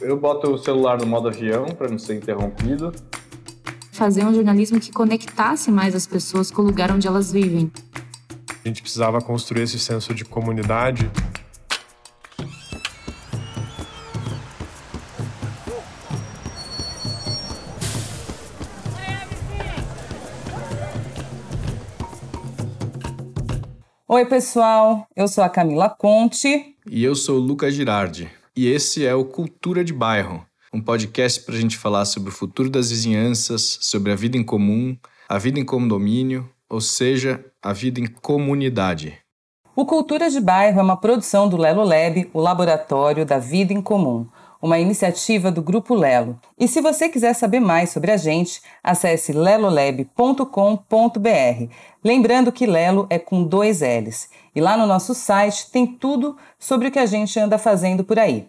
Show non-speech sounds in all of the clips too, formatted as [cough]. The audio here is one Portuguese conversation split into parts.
Eu boto o celular no modo avião para não ser interrompido. Fazer um jornalismo que conectasse mais as pessoas com o lugar onde elas vivem. A gente precisava construir esse senso de comunidade Oi, pessoal. Eu sou a Camila Conte. E eu sou o Lucas Girardi. E esse é o Cultura de Bairro, um podcast para a gente falar sobre o futuro das vizinhanças, sobre a vida em comum, a vida em condomínio, ou seja, a vida em comunidade. O Cultura de Bairro é uma produção do Lelo Lab, o Laboratório da Vida em Comum uma iniciativa do Grupo Lelo. E se você quiser saber mais sobre a gente, acesse lelolab.com.br. Lembrando que Lelo é com dois L's. E lá no nosso site tem tudo sobre o que a gente anda fazendo por aí.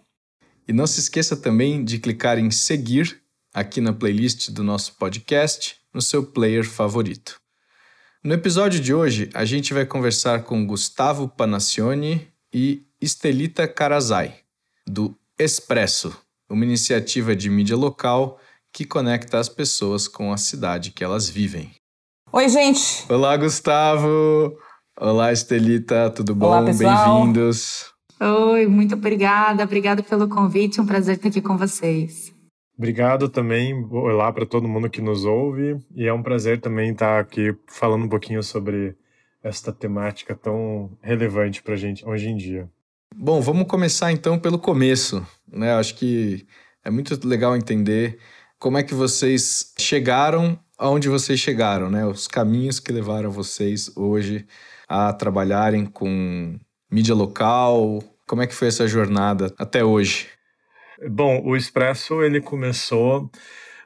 E não se esqueça também de clicar em seguir aqui na playlist do nosso podcast, no seu player favorito. No episódio de hoje, a gente vai conversar com Gustavo Panassioni e Estelita Carazai, do Expresso, uma iniciativa de mídia local que conecta as pessoas com a cidade que elas vivem. Oi, gente! Olá, Gustavo! Olá, Estelita, tudo bom? Bem-vindos! Oi, muito obrigada. Obrigada pelo convite. Um prazer estar aqui com vocês. Obrigado também. Olá para todo mundo que nos ouve. E é um prazer também estar aqui falando um pouquinho sobre esta temática tão relevante para a gente hoje em dia. Bom, vamos começar então pelo começo, né? Acho que é muito legal entender como é que vocês chegaram aonde vocês chegaram, né? Os caminhos que levaram vocês hoje a trabalharem com mídia local. Como é que foi essa jornada até hoje? Bom, o Expresso ele começou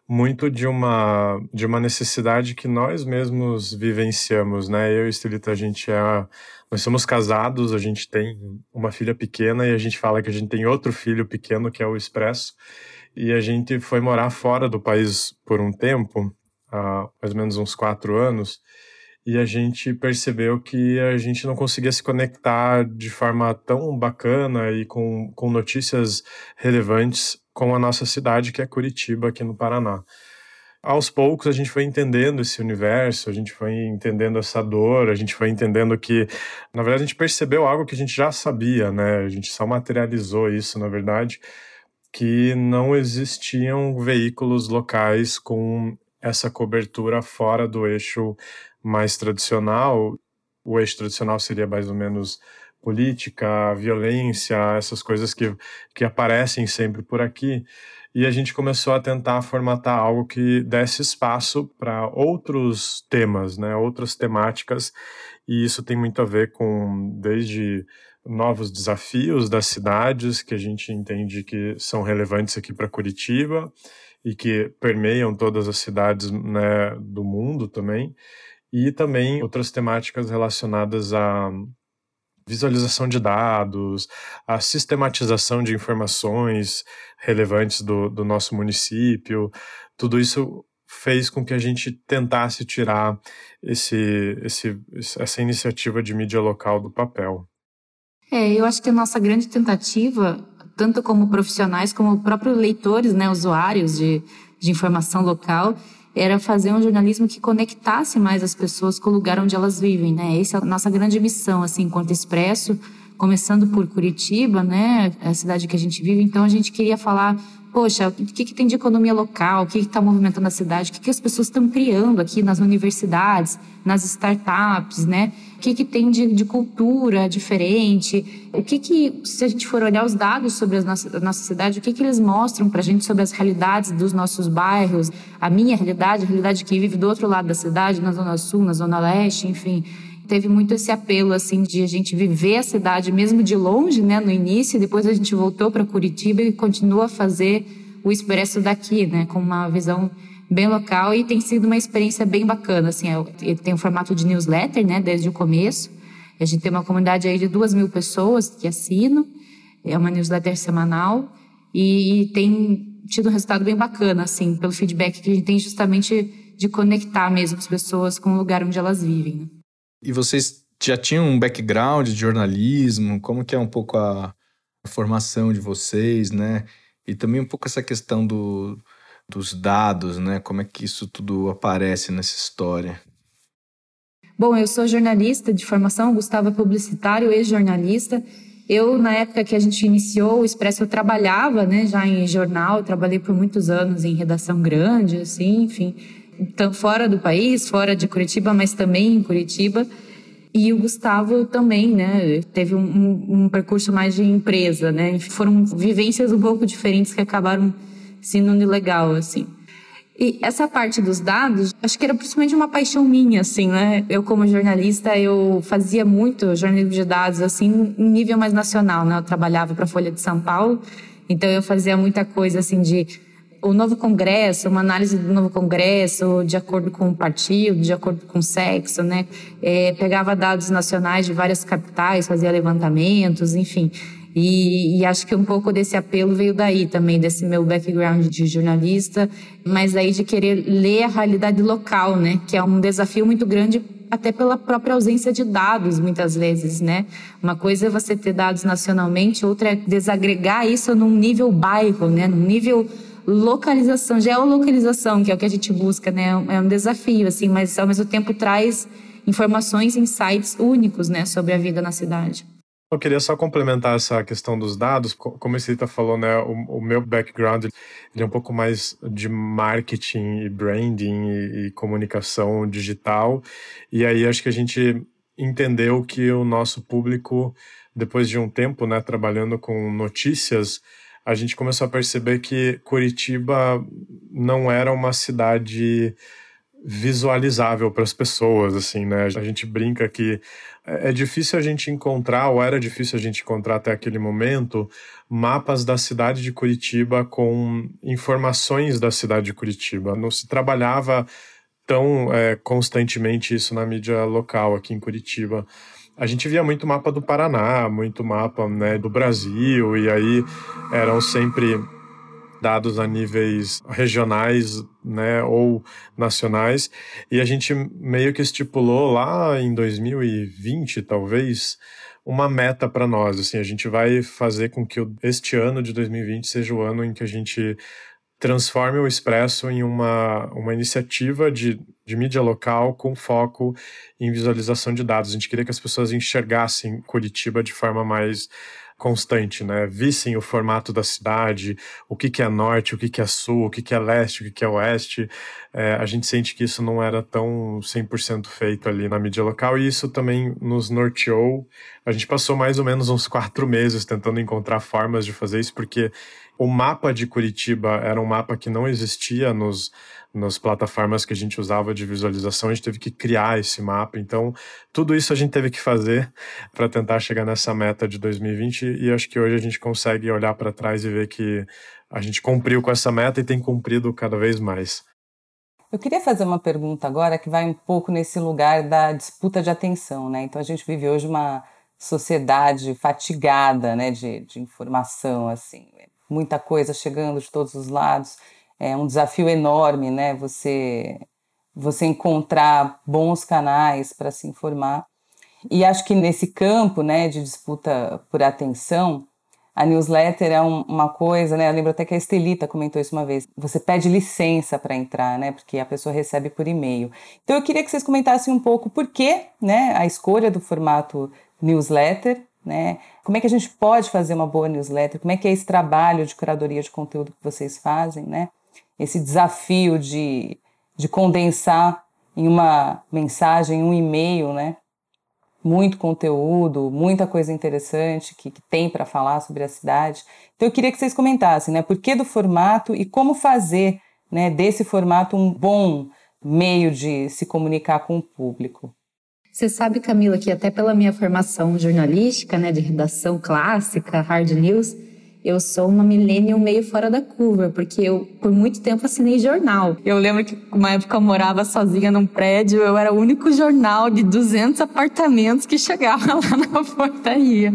muito de uma de uma necessidade que nós mesmos vivenciamos, né? Eu e Estelita, a gente é nós somos casados, a gente tem uma filha pequena e a gente fala que a gente tem outro filho pequeno que é o Expresso. E a gente foi morar fora do país por um tempo, há mais ou menos uns quatro anos, e a gente percebeu que a gente não conseguia se conectar de forma tão bacana e com, com notícias relevantes com a nossa cidade, que é Curitiba, aqui no Paraná. Aos poucos a gente foi entendendo esse universo, a gente foi entendendo essa dor, a gente foi entendendo que, na verdade, a gente percebeu algo que a gente já sabia, né? A gente só materializou isso, na verdade, que não existiam veículos locais com essa cobertura fora do eixo mais tradicional. O eixo tradicional seria mais ou menos política, violência, essas coisas que, que aparecem sempre por aqui. E a gente começou a tentar formatar algo que desse espaço para outros temas, né, outras temáticas, e isso tem muito a ver com desde novos desafios das cidades que a gente entende que são relevantes aqui para Curitiba e que permeiam todas as cidades né, do mundo também, e também outras temáticas relacionadas a visualização de dados, a sistematização de informações relevantes do, do nosso município, tudo isso fez com que a gente tentasse tirar esse, esse, essa iniciativa de mídia local do papel. É, eu acho que a nossa grande tentativa, tanto como profissionais como próprios leitores, né, usuários de, de informação local, era fazer um jornalismo que conectasse mais as pessoas com o lugar onde elas vivem, né? Essa é a nossa grande missão, assim, enquanto Expresso, começando por Curitiba, né? A cidade que a gente vive. Então, a gente queria falar poxa, o que, que tem de economia local, o que está movimentando a cidade, o que, que as pessoas estão criando aqui nas universidades, nas startups, né? O que, que tem de, de cultura diferente, o que que, se a gente for olhar os dados sobre a nossa, a nossa cidade, o que que eles mostram para a gente sobre as realidades dos nossos bairros, a minha realidade, a realidade que vive do outro lado da cidade, na Zona Sul, na Zona Leste, enfim. Teve muito esse apelo assim de a gente viver a cidade mesmo de longe, né, no início, depois a gente voltou para Curitiba e continua a fazer o expresso daqui, né, com uma visão bem local e tem sido uma experiência bem bacana, assim, é ele tem um formato de newsletter, né, desde o começo. A gente tem uma comunidade aí de duas mil pessoas que assinam, é uma newsletter semanal e tem tido um resultado bem bacana, assim, pelo feedback que a gente tem justamente de conectar mesmo as pessoas com o lugar onde elas vivem. Né? E vocês já tinham um background de jornalismo? Como que é um pouco a, a formação de vocês, né? E também um pouco essa questão do, dos dados, né? Como é que isso tudo aparece nessa história? Bom, eu sou jornalista de formação, Gustavo é publicitário, ex-jornalista. Eu, na época que a gente iniciou o Expresso, eu trabalhava né, já em jornal, trabalhei por muitos anos em redação grande, assim, enfim, então, fora do país, fora de Curitiba, mas também em Curitiba. E o Gustavo também, né, teve um, um, um percurso mais de empresa, né, foram vivências um pouco diferentes que acabaram sendo legal, assim. E essa parte dos dados, acho que era principalmente uma paixão minha, assim, né? Eu, como jornalista, eu fazia muito jornalismo de dados, assim, em nível mais nacional, né? Eu trabalhava para a Folha de São Paulo, então eu fazia muita coisa, assim, de o novo congresso, uma análise do novo congresso, de acordo com o partido, de acordo com o sexo, né? É, pegava dados nacionais de várias capitais, fazia levantamentos, enfim. E, e, acho que um pouco desse apelo veio daí também, desse meu background de jornalista, mas aí de querer ler a realidade local, né? Que é um desafio muito grande até pela própria ausência de dados, muitas vezes, né? Uma coisa é você ter dados nacionalmente, outra é desagregar isso num nível bairro, né? Num nível localização, geolocalização, que é o que a gente busca, né? É um desafio, assim, mas ao mesmo tempo traz informações, insights únicos, né? Sobre a vida na cidade. Eu queria só complementar essa questão dos dados. Como a Cita falou, né, o, o, meu background ele é um pouco mais de marketing e branding e, e comunicação digital. E aí acho que a gente entendeu que o nosso público, depois de um tempo né, trabalhando com notícias, a gente começou a perceber que Curitiba não era uma cidade visualizável para as pessoas, assim, né? A gente brinca que é difícil a gente encontrar, ou era difícil a gente encontrar até aquele momento, mapas da cidade de Curitiba com informações da cidade de Curitiba. Não se trabalhava tão é, constantemente isso na mídia local aqui em Curitiba. A gente via muito mapa do Paraná, muito mapa né, do Brasil, e aí eram sempre dados a níveis regionais, né, ou nacionais, e a gente meio que estipulou lá em 2020, talvez, uma meta para nós, assim, a gente vai fazer com que este ano de 2020 seja o ano em que a gente transforme o Expresso em uma, uma iniciativa de, de mídia local com foco em visualização de dados. A gente queria que as pessoas enxergassem Curitiba de forma mais constante, né? Vissem o formato da cidade, o que, que é norte, o que, que é sul, o que, que é leste, o que, que é oeste. É, a gente sente que isso não era tão 100% feito ali na mídia local e isso também nos norteou. A gente passou mais ou menos uns quatro meses tentando encontrar formas de fazer isso, porque o mapa de Curitiba era um mapa que não existia nos nas plataformas que a gente usava de visualização, a gente teve que criar esse mapa. Então, tudo isso a gente teve que fazer para tentar chegar nessa meta de 2020 e acho que hoje a gente consegue olhar para trás e ver que a gente cumpriu com essa meta e tem cumprido cada vez mais. Eu queria fazer uma pergunta agora que vai um pouco nesse lugar da disputa de atenção, né? Então a gente vive hoje uma sociedade fatigada, né, de, de informação, assim, muita coisa chegando de todos os lados é um desafio enorme, né? Você você encontrar bons canais para se informar. E acho que nesse campo, né, de disputa por atenção, a newsletter é um, uma coisa, né? Eu lembro até que a Estelita comentou isso uma vez. Você pede licença para entrar, né? Porque a pessoa recebe por e-mail. Então eu queria que vocês comentassem um pouco por que, né, a escolha do formato newsletter, né? Como é que a gente pode fazer uma boa newsletter? Como é que é esse trabalho de curadoria de conteúdo que vocês fazem, né? Esse desafio de, de condensar em uma mensagem, um e-mail, né? Muito conteúdo, muita coisa interessante que, que tem para falar sobre a cidade. Então eu queria que vocês comentassem, né? Por que do formato e como fazer né, desse formato um bom meio de se comunicar com o público. Você sabe, Camila, que até pela minha formação jornalística, né, de redação clássica, hard news, eu sou uma millennial meio fora da curva, porque eu, por muito tempo, assinei jornal. Eu lembro que, uma época, eu morava sozinha num prédio, eu era o único jornal de 200 apartamentos que chegava [laughs] lá na portaria.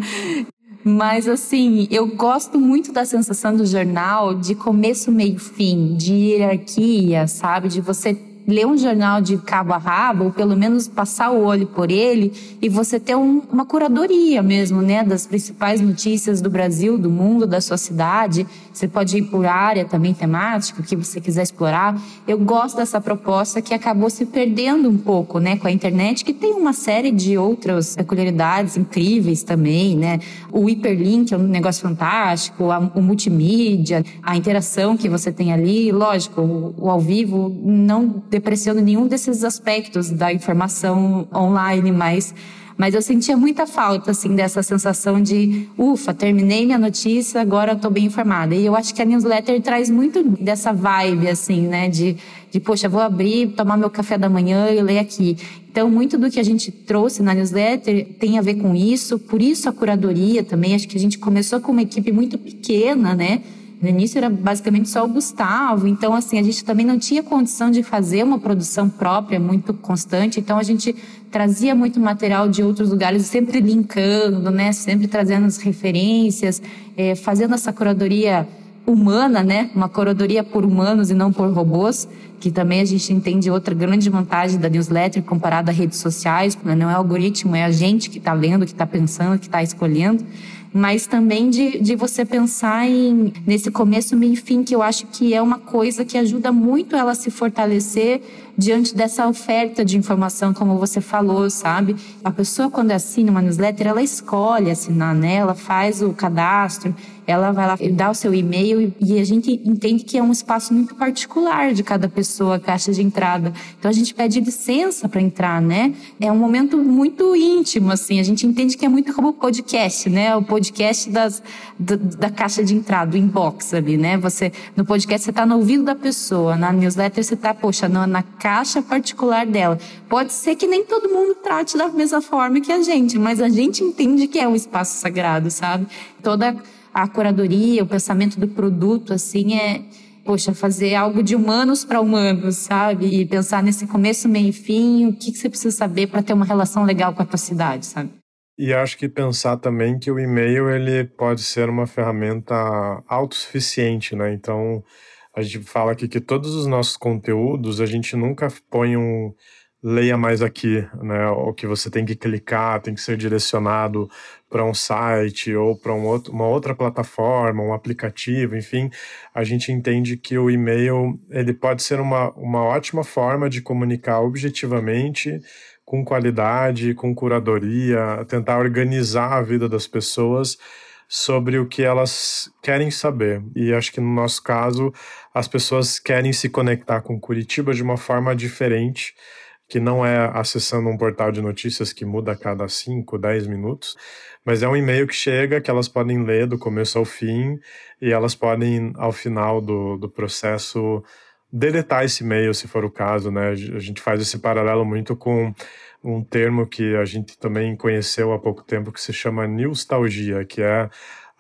Mas, assim, eu gosto muito da sensação do jornal de começo, meio, fim, de hierarquia, sabe? De você ler um jornal de cabo a rabo, ou pelo menos passar o olho por ele, e você ter um, uma curadoria mesmo, né, das principais notícias do Brasil, do mundo, da sua cidade. Você pode ir por área também temática, que você quiser explorar. Eu gosto dessa proposta que acabou se perdendo um pouco, né, com a internet, que tem uma série de outras peculiaridades incríveis também, né? O hiperlink é um negócio fantástico, o multimídia, a interação que você tem ali, lógico, o, o ao vivo não depreciando nenhum desses aspectos da informação online, mas mas eu sentia muita falta, assim, dessa sensação de, ufa, terminei minha notícia, agora eu tô bem informada. E eu acho que a newsletter traz muito dessa vibe, assim, né, de, de poxa, vou abrir, tomar meu café da manhã e ler aqui. Então, muito do que a gente trouxe na newsletter tem a ver com isso, por isso a curadoria também. Acho que a gente começou com uma equipe muito pequena, né? No início era basicamente só o Gustavo, então assim, a gente também não tinha condição de fazer uma produção própria muito constante, então a gente trazia muito material de outros lugares, sempre linkando, né, sempre trazendo as referências, é, fazendo essa curadoria humana, né, uma curadoria por humanos e não por robôs, que também a gente entende outra grande vantagem da newsletter comparada a redes sociais, né? não é o algoritmo, é a gente que está lendo, que está pensando, que está escolhendo mas também de, de você pensar em nesse começo, meio e fim, que eu acho que é uma coisa que ajuda muito ela a se fortalecer diante dessa oferta de informação, como você falou, sabe? A pessoa, quando assina uma newsletter, ela escolhe assinar, né? Ela faz o cadastro, ela vai lá dá o seu e-mail e a gente entende que é um espaço muito particular de cada pessoa, a caixa de entrada. Então a gente pede licença para entrar, né? É um momento muito íntimo, assim. A gente entende que é muito como o podcast, né? O podcast das, da, da caixa de entrada, do inbox ali, né? Você, no podcast você está no ouvido da pessoa, na newsletter você está, poxa, na, na caixa particular dela. Pode ser que nem todo mundo trate da mesma forma que a gente, mas a gente entende que é um espaço sagrado, sabe? Toda a curadoria, o pensamento do produto, assim, é, poxa, fazer algo de humanos para humanos, sabe? E pensar nesse começo, meio e fim, o que, que você precisa saber para ter uma relação legal com a tua cidade, sabe? E acho que pensar também que o e-mail ele pode ser uma ferramenta autossuficiente, né? Então, a gente fala aqui que todos os nossos conteúdos, a gente nunca põe um leia mais aqui, né? O que você tem que clicar, tem que ser direcionado para um site ou para um outro, uma outra plataforma, um aplicativo, enfim, a gente entende que o e-mail ele pode ser uma, uma ótima forma de comunicar objetivamente, com qualidade, com curadoria, tentar organizar a vida das pessoas sobre o que elas querem saber. E acho que no nosso caso, as pessoas querem se conectar com Curitiba de uma forma diferente, que não é acessando um portal de notícias que muda a cada 5, 10 minutos, mas é um e-mail que chega, que elas podem ler do começo ao fim, e elas podem, ao final do, do processo, deletar esse e-mail, se for o caso, né? A gente faz esse paralelo muito com um termo que a gente também conheceu há pouco tempo que se chama nostalgia, que é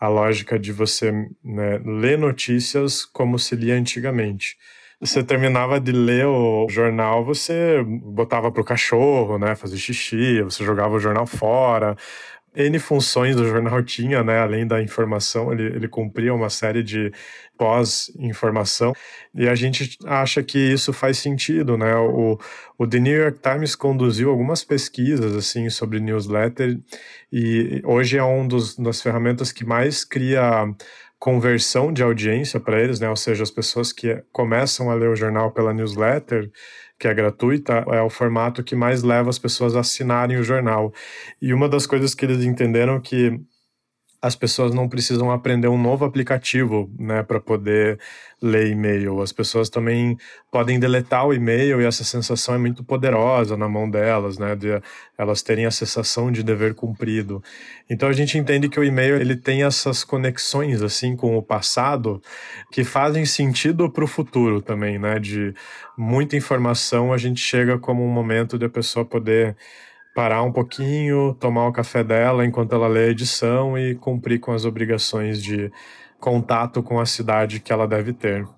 a lógica de você né, ler notícias como se lia antigamente. Você terminava de ler o jornal, você botava para o cachorro, né, fazer xixi, você jogava o jornal fora, N funções do jornal [laughs] tinha, né? Além da informação, ele, ele cumpria uma série de pós-informação. E a gente acha que isso faz sentido, né? O, o The New York Times conduziu algumas pesquisas, assim, sobre newsletter e hoje é um dos, das ferramentas que mais cria conversão de audiência para eles, né? Ou seja, as pessoas que começam a ler o jornal pela newsletter que é gratuita, é o formato que mais leva as pessoas a assinarem o jornal. E uma das coisas que eles entenderam que as pessoas não precisam aprender um novo aplicativo, né, para poder ler e-mail. As pessoas também podem deletar o e-mail e essa sensação é muito poderosa na mão delas, né, de elas terem a sensação de dever cumprido. Então a gente entende que o e-mail ele tem essas conexões assim com o passado que fazem sentido para o futuro também, né, de muita informação a gente chega como um momento de a pessoa poder parar um pouquinho, tomar o café dela enquanto ela lê a edição e cumprir com as obrigações de contato com a cidade que ela deve ter.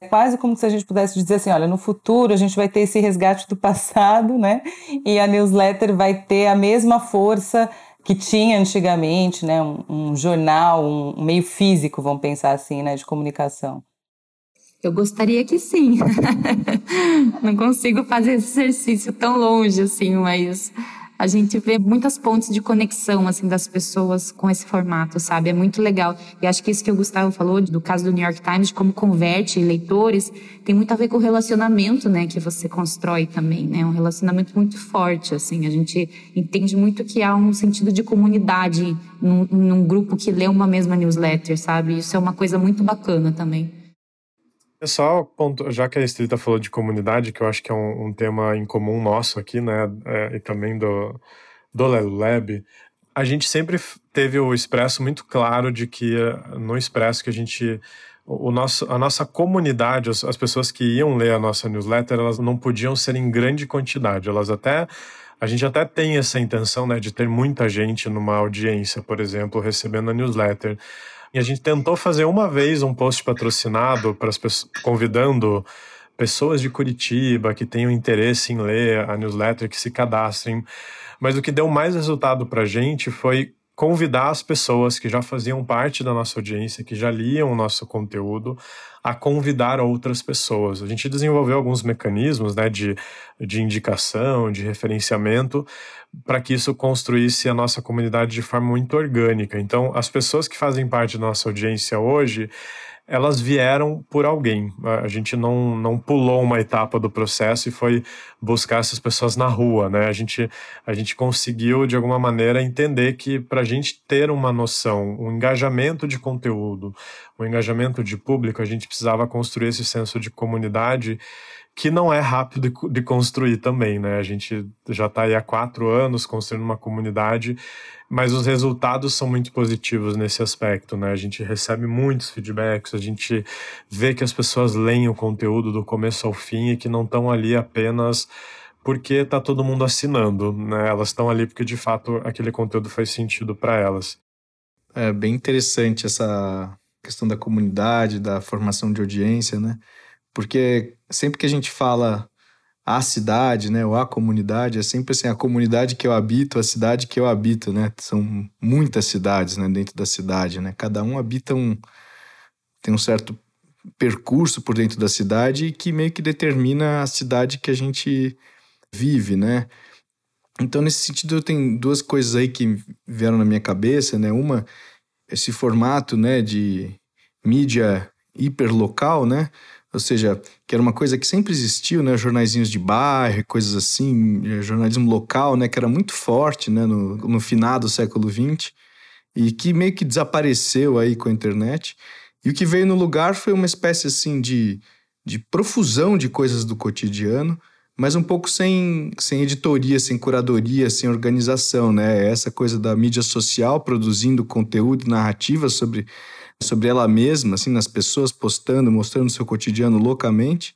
É quase como se a gente pudesse dizer assim, olha, no futuro a gente vai ter esse resgate do passado, né? E a newsletter vai ter a mesma força que tinha antigamente, né? Um, um jornal, um meio físico, vamos pensar assim, né? De comunicação. Eu gostaria que sim. [laughs] Não consigo fazer esse exercício tão longe assim, mas a gente vê muitas pontes de conexão assim das pessoas com esse formato, sabe? É muito legal. E acho que isso que o Gustavo falou do caso do New York Times, de como converte leitores, tem muito a ver com o relacionamento, né, que você constrói também, né? Um relacionamento muito forte, assim. A gente entende muito que há um sentido de comunidade num, num grupo que lê uma mesma newsletter, sabe? Isso é uma coisa muito bacana também. É só, ponto, já que a Estrita falou de comunidade, que eu acho que é um, um tema em comum nosso aqui, né, é, e também do, do Lab, a gente sempre teve o Expresso muito claro de que no Expresso que a gente o nosso, a nossa comunidade, as, as pessoas que iam ler a nossa newsletter, elas não podiam ser em grande quantidade. Elas até a gente até tem essa intenção, né, de ter muita gente numa audiência, por exemplo, recebendo a newsletter. E a gente tentou fazer uma vez um post patrocinado para as pessoas, convidando pessoas de Curitiba que tenham interesse em ler a newsletter, que se cadastrem. Mas o que deu mais resultado para a gente foi convidar as pessoas que já faziam parte da nossa audiência, que já liam o nosso conteúdo, a convidar outras pessoas. A gente desenvolveu alguns mecanismos né, de, de indicação, de referenciamento, para que isso construísse a nossa comunidade de forma muito orgânica. Então, as pessoas que fazem parte da nossa audiência hoje, elas vieram por alguém. A gente não, não pulou uma etapa do processo e foi buscar essas pessoas na rua, né? A gente, a gente conseguiu, de alguma maneira, entender que para a gente ter uma noção, um engajamento de conteúdo, um engajamento de público, a gente precisava construir esse senso de comunidade que não é rápido de construir também, né? A gente já está aí há quatro anos construindo uma comunidade, mas os resultados são muito positivos nesse aspecto, né? A gente recebe muitos feedbacks, a gente vê que as pessoas leem o conteúdo do começo ao fim e que não estão ali apenas porque está todo mundo assinando, né? Elas estão ali porque de fato aquele conteúdo faz sentido para elas. É bem interessante essa questão da comunidade, da formação de audiência, né? Porque sempre que a gente fala a cidade, né, ou a comunidade, é sempre assim, a comunidade que eu habito, a cidade que eu habito, né? São muitas cidades, né, dentro da cidade, né? Cada um habita um tem um certo percurso por dentro da cidade que meio que determina a cidade que a gente vive, né? Então, nesse sentido, tem duas coisas aí que vieram na minha cabeça, né? Uma, esse formato, né, de mídia hiperlocal, né? Ou seja, que era uma coisa que sempre existiu, né, jornaizinhos de bairro, coisas assim, eh, jornalismo local, né, que era muito forte, né, no, no final do século XX e que meio que desapareceu aí com a internet. E o que veio no lugar foi uma espécie assim de, de profusão de coisas do cotidiano, mas um pouco sem, sem editoria, sem curadoria, sem organização, né? Essa coisa da mídia social produzindo conteúdo narrativa sobre sobre ela mesma, assim, nas pessoas postando, mostrando seu cotidiano loucamente.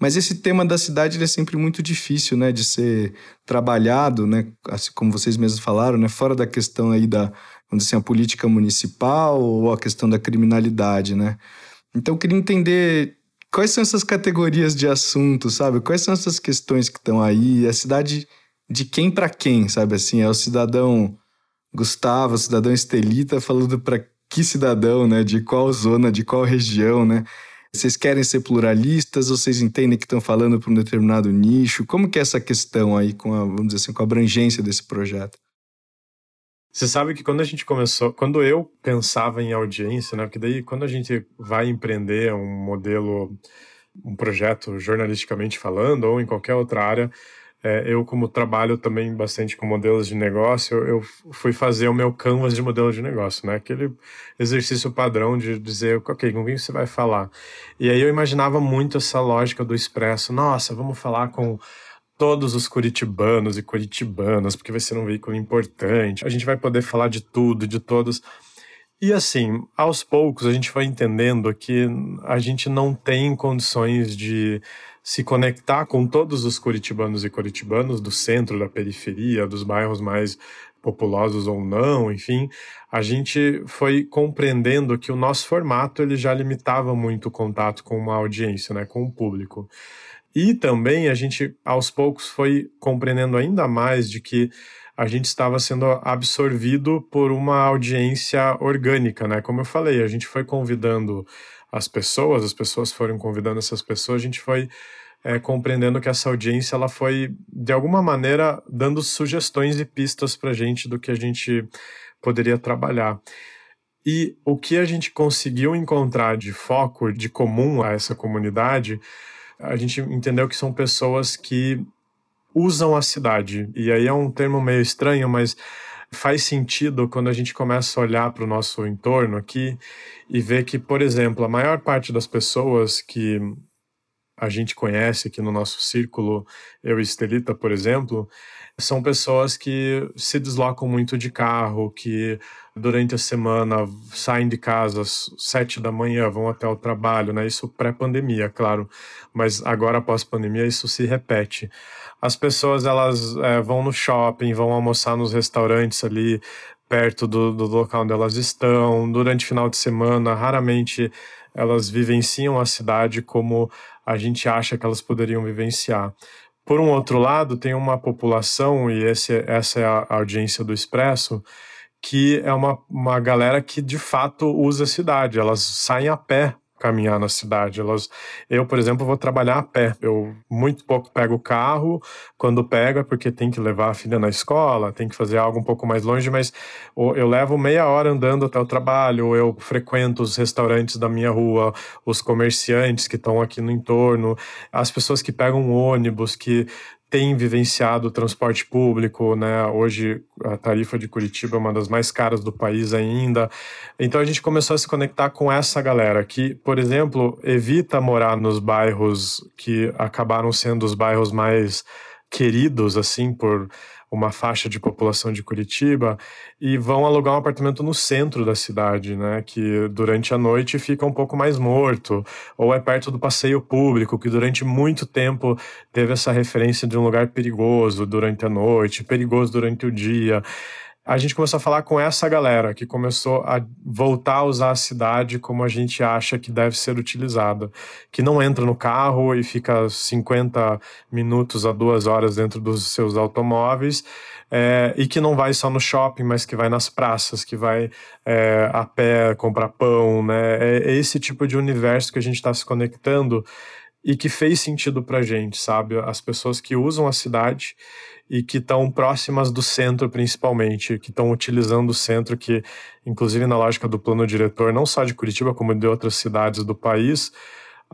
Mas esse tema da cidade é sempre muito difícil, né, de ser trabalhado, né, assim como vocês mesmos falaram, né, fora da questão aí da, vamos dizer assim, a política municipal ou a questão da criminalidade, né. Então eu queria entender quais são essas categorias de assuntos, sabe? Quais são essas questões que estão aí? A cidade de quem para quem, sabe assim? É o cidadão Gustavo, o cidadão Estelita falando para que cidadão, né? De qual zona, de qual região, né? Vocês querem ser pluralistas vocês entendem que estão falando para um determinado nicho? Como que é essa questão aí com a, vamos dizer assim, com a abrangência desse projeto? Você sabe que quando a gente começou, quando eu pensava em audiência, né? Porque daí quando a gente vai empreender um modelo, um projeto jornalisticamente falando ou em qualquer outra área, é, eu, como trabalho também bastante com modelos de negócio, eu fui fazer o meu canvas de modelo de negócio, né? Aquele exercício padrão de dizer, ok, com quem você vai falar? E aí eu imaginava muito essa lógica do expresso. Nossa, vamos falar com todos os curitibanos e curitibanas, porque vai ser um veículo importante. A gente vai poder falar de tudo, de todos. E assim, aos poucos a gente vai entendendo que a gente não tem condições de se conectar com todos os curitibanos e curitibanos do centro, da periferia, dos bairros mais populosos ou não, enfim, a gente foi compreendendo que o nosso formato ele já limitava muito o contato com uma audiência, né, com o público. E também a gente aos poucos foi compreendendo ainda mais de que a gente estava sendo absorvido por uma audiência orgânica, né? Como eu falei, a gente foi convidando as pessoas, as pessoas foram convidando essas pessoas, a gente foi é, compreendendo que essa audiência ela foi de alguma maneira dando sugestões e pistas para a gente do que a gente poderia trabalhar. E o que a gente conseguiu encontrar de foco, de comum a essa comunidade, a gente entendeu que são pessoas que usam a cidade. E aí é um termo meio estranho, mas faz sentido quando a gente começa a olhar para o nosso entorno aqui e ver que, por exemplo, a maior parte das pessoas que a gente conhece aqui no nosso círculo, eu e Estelita, por exemplo, são pessoas que se deslocam muito de carro, que durante a semana saem de casa às sete da manhã, vão até o trabalho, né? Isso pré-pandemia, claro, mas agora após pandemia isso se repete. As pessoas elas é, vão no shopping, vão almoçar nos restaurantes ali perto do, do local onde elas estão. Durante o final de semana, raramente elas vivenciam a cidade como a gente acha que elas poderiam vivenciar. Por um outro lado, tem uma população, e esse, essa é a audiência do Expresso, que é uma, uma galera que de fato usa a cidade. Elas saem a pé caminhar na cidade. Elas, eu, por exemplo, vou trabalhar a pé. Eu muito pouco pego o carro. Quando pego é porque tem que levar a filha na escola, tem que fazer algo um pouco mais longe, mas eu levo meia hora andando até o trabalho. Eu frequento os restaurantes da minha rua, os comerciantes que estão aqui no entorno, as pessoas que pegam ônibus, que tem vivenciado o transporte público, né? Hoje a tarifa de Curitiba é uma das mais caras do país ainda. Então a gente começou a se conectar com essa galera que, por exemplo, evita morar nos bairros que acabaram sendo os bairros mais queridos assim por uma faixa de população de Curitiba e vão alugar um apartamento no centro da cidade, né, que durante a noite fica um pouco mais morto, ou é perto do passeio público, que durante muito tempo teve essa referência de um lugar perigoso durante a noite, perigoso durante o dia a gente começou a falar com essa galera que começou a voltar a usar a cidade como a gente acha que deve ser utilizada. Que não entra no carro e fica 50 minutos a duas horas dentro dos seus automóveis. É, e que não vai só no shopping, mas que vai nas praças, que vai é, a pé comprar pão, né? É, é esse tipo de universo que a gente está se conectando e que fez sentido para gente, sabe? As pessoas que usam a cidade e que estão próximas do centro, principalmente, que estão utilizando o centro, que, inclusive, na lógica do plano diretor, não só de Curitiba, como de outras cidades do país,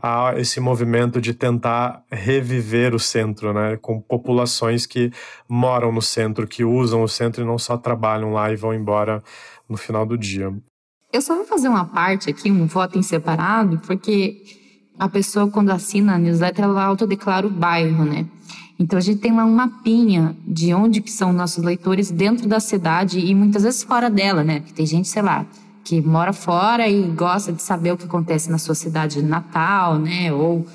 há esse movimento de tentar reviver o centro, né, com populações que moram no centro, que usam o centro e não só trabalham lá e vão embora no final do dia. Eu só vou fazer uma parte aqui, um voto em separado, porque a pessoa, quando assina a newsletter, ela autodeclara o bairro, né? Então a gente tem lá um mapinha de onde que são nossos leitores dentro da cidade e muitas vezes fora dela, né? Porque tem gente, sei lá, que mora fora e gosta de saber o que acontece na sua cidade natal, né? Ou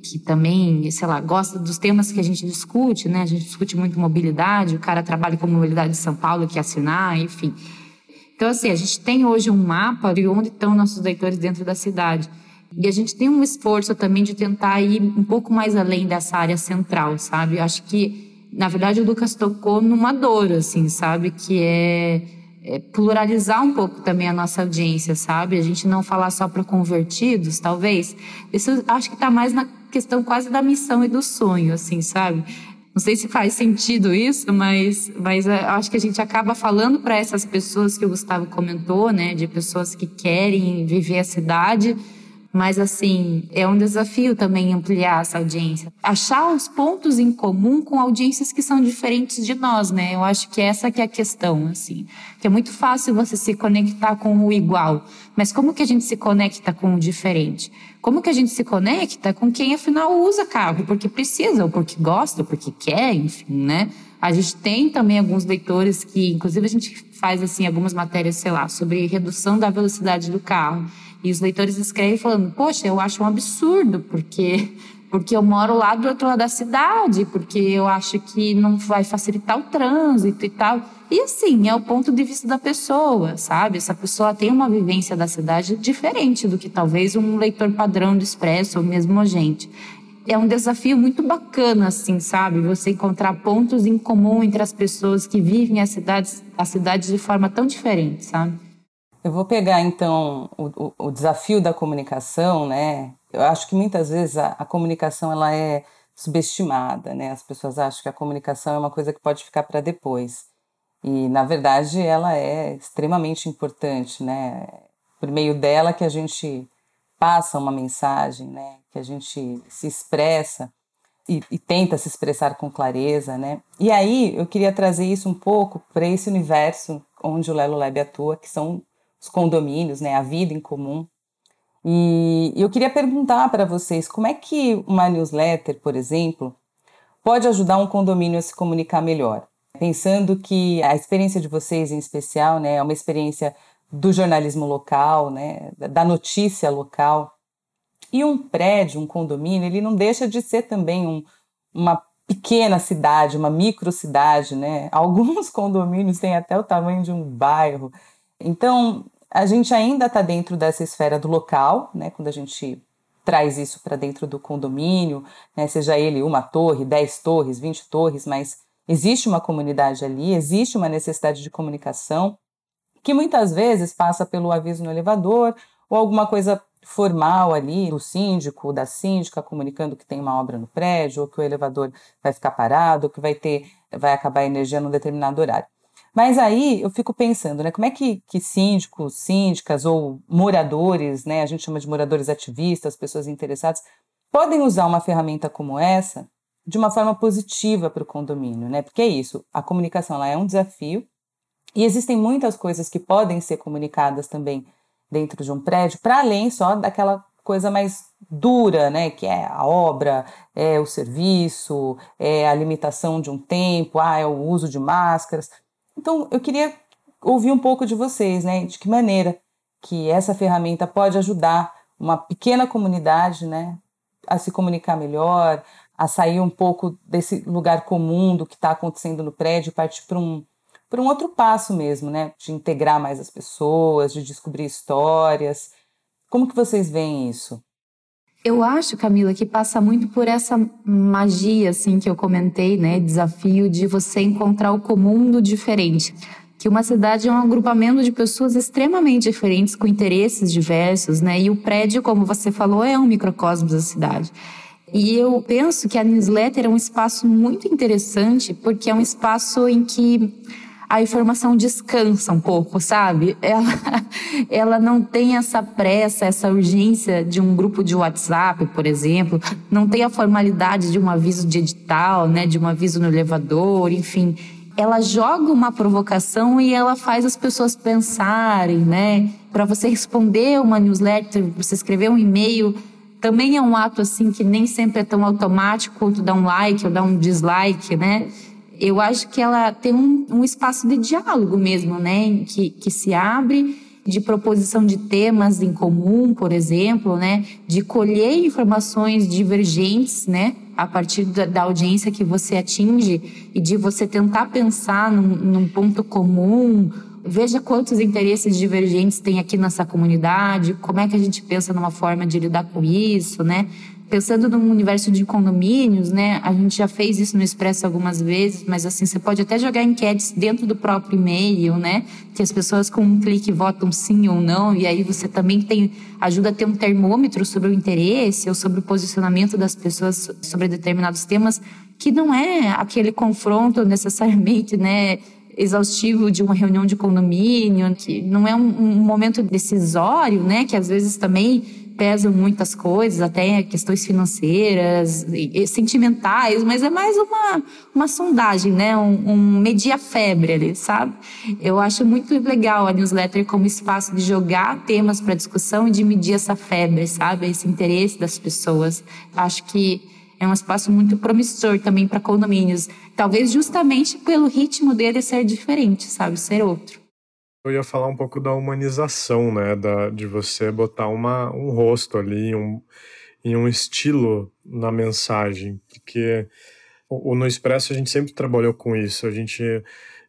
que também, sei lá, gosta dos temas que a gente discute, né? A gente discute muito mobilidade, o cara trabalha com mobilidade de São Paulo, quer assinar, enfim. Então, assim, a gente tem hoje um mapa de onde estão nossos leitores dentro da cidade. E a gente tem um esforço também de tentar ir um pouco mais além dessa área central, sabe? Eu acho que, na verdade, o Lucas tocou numa dor, assim, sabe? Que é, é pluralizar um pouco também a nossa audiência, sabe? A gente não falar só para convertidos, talvez. Isso acho que está mais na questão quase da missão e do sonho, assim, sabe? Não sei se faz sentido isso, mas, mas é, acho que a gente acaba falando para essas pessoas que o Gustavo comentou, né? De pessoas que querem viver a cidade mas, assim, é um desafio também ampliar essa audiência. Achar os pontos em comum com audiências que são diferentes de nós, né? Eu acho que essa que é a questão, assim. Que é muito fácil você se conectar com o igual. Mas como que a gente se conecta com o diferente? Como que a gente se conecta com quem, afinal, usa carro? Porque precisa, ou porque gosta, ou porque quer, enfim, né? A gente tem também alguns leitores que, inclusive, a gente faz, assim, algumas matérias, sei lá, sobre redução da velocidade do carro. E os leitores escrevem falando: Poxa, eu acho um absurdo, porque porque eu moro lá do outro lado da cidade, porque eu acho que não vai facilitar o trânsito e tal. E assim, é o ponto de vista da pessoa, sabe? Essa pessoa tem uma vivência da cidade diferente do que talvez um leitor padrão do Expresso ou mesmo gente. é um desafio muito bacana, assim, sabe? Você encontrar pontos em comum entre as pessoas que vivem as cidades, as cidades de forma tão diferente, sabe? Eu vou pegar então o, o, o desafio da comunicação, né? Eu acho que muitas vezes a, a, comunicação ela é subestimada, né? As pessoas acham que a comunicação é uma coisa que pode ficar para depois. E na verdade ela é extremamente importante, né? Por meio dela que a gente passa uma mensagem, né? Que a gente se expressa e, e, tenta se expressar com clareza, né? E aí eu queria trazer isso um pouco para esse universo onde o Lelo Lab atua, que são os condomínios, né? A vida em comum. E eu queria perguntar para vocês como é que uma newsletter, por exemplo, pode ajudar um condomínio a se comunicar melhor. Pensando que a experiência de vocês, em especial, né, é uma experiência do jornalismo local, né, da notícia local. E um prédio, um condomínio, ele não deixa de ser também um, uma pequena cidade, uma microcidade, né? [laughs] Alguns condomínios têm até o tamanho de um bairro. Então, a gente ainda está dentro dessa esfera do local, né? Quando a gente traz isso para dentro do condomínio, né? seja ele uma torre, dez torres, vinte torres, mas existe uma comunidade ali, existe uma necessidade de comunicação que muitas vezes passa pelo aviso no elevador ou alguma coisa formal ali do síndico, da síndica comunicando que tem uma obra no prédio, ou que o elevador vai ficar parado, ou que vai ter, vai acabar a energia num determinado horário. Mas aí eu fico pensando, né, como é que, que síndicos, síndicas ou moradores, né, a gente chama de moradores ativistas, pessoas interessadas, podem usar uma ferramenta como essa de uma forma positiva para o condomínio, né? Porque é isso, a comunicação ela é um desafio, e existem muitas coisas que podem ser comunicadas também dentro de um prédio, para além só daquela coisa mais dura, né, que é a obra, é o serviço, é a limitação de um tempo, ah, é o uso de máscaras. Então, eu queria ouvir um pouco de vocês, né, de que maneira que essa ferramenta pode ajudar uma pequena comunidade, né, a se comunicar melhor, a sair um pouco desse lugar comum do que está acontecendo no prédio, partir para um por um outro passo mesmo, né? De integrar mais as pessoas, de descobrir histórias. Como que vocês veem isso? Eu acho, Camila, que passa muito por essa magia, assim, que eu comentei, né? Desafio de você encontrar o comum do diferente. Que uma cidade é um agrupamento de pessoas extremamente diferentes, com interesses diversos, né? E o prédio, como você falou, é um microcosmos da cidade. E eu penso que a newsletter é um espaço muito interessante, porque é um espaço em que a informação descansa um pouco, sabe? Ela, [laughs] ela não tem essa pressa, essa urgência de um grupo de WhatsApp, por exemplo, não tem a formalidade de um aviso de edital, né, de um aviso no elevador, enfim. Ela joga uma provocação e ela faz as pessoas pensarem, né? Para você responder uma newsletter, você escrever um e-mail, também é um ato assim que nem sempre é tão automático quanto dar um like ou dar um dislike, né? Eu acho que ela tem um, um espaço de diálogo mesmo, né? Que, que se abre de proposição de temas em comum, por exemplo, né? De colher informações divergentes, né? A partir da, da audiência que você atinge e de você tentar pensar num, num ponto comum, veja quantos interesses divergentes tem aqui nessa comunidade, como é que a gente pensa numa forma de lidar com isso, né? Pensando no universo de condomínios, né? A gente já fez isso no Expresso algumas vezes, mas assim, você pode até jogar enquetes dentro do próprio e-mail, né? Que as pessoas com um clique votam sim ou não, e aí você também tem ajuda a ter um termômetro sobre o interesse ou sobre o posicionamento das pessoas sobre determinados temas, que não é aquele confronto necessariamente, né? exaustivo de uma reunião de condomínio, que não é um, um momento decisório, né? Que às vezes também pesam muitas coisas, até questões financeiras, sentimentais, mas é mais uma, uma sondagem, né? Um, um media-febre ali, sabe? Eu acho muito legal a newsletter como espaço de jogar temas para discussão e de medir essa febre, sabe? Esse interesse das pessoas. Acho que é um espaço muito promissor também para condomínios. Talvez justamente pelo ritmo dele ser diferente, sabe? Ser outro. Eu ia falar um pouco da humanização, né? Da, de você botar uma, um rosto ali, um, em um estilo na mensagem. Porque o, no Expresso a gente sempre trabalhou com isso. A gente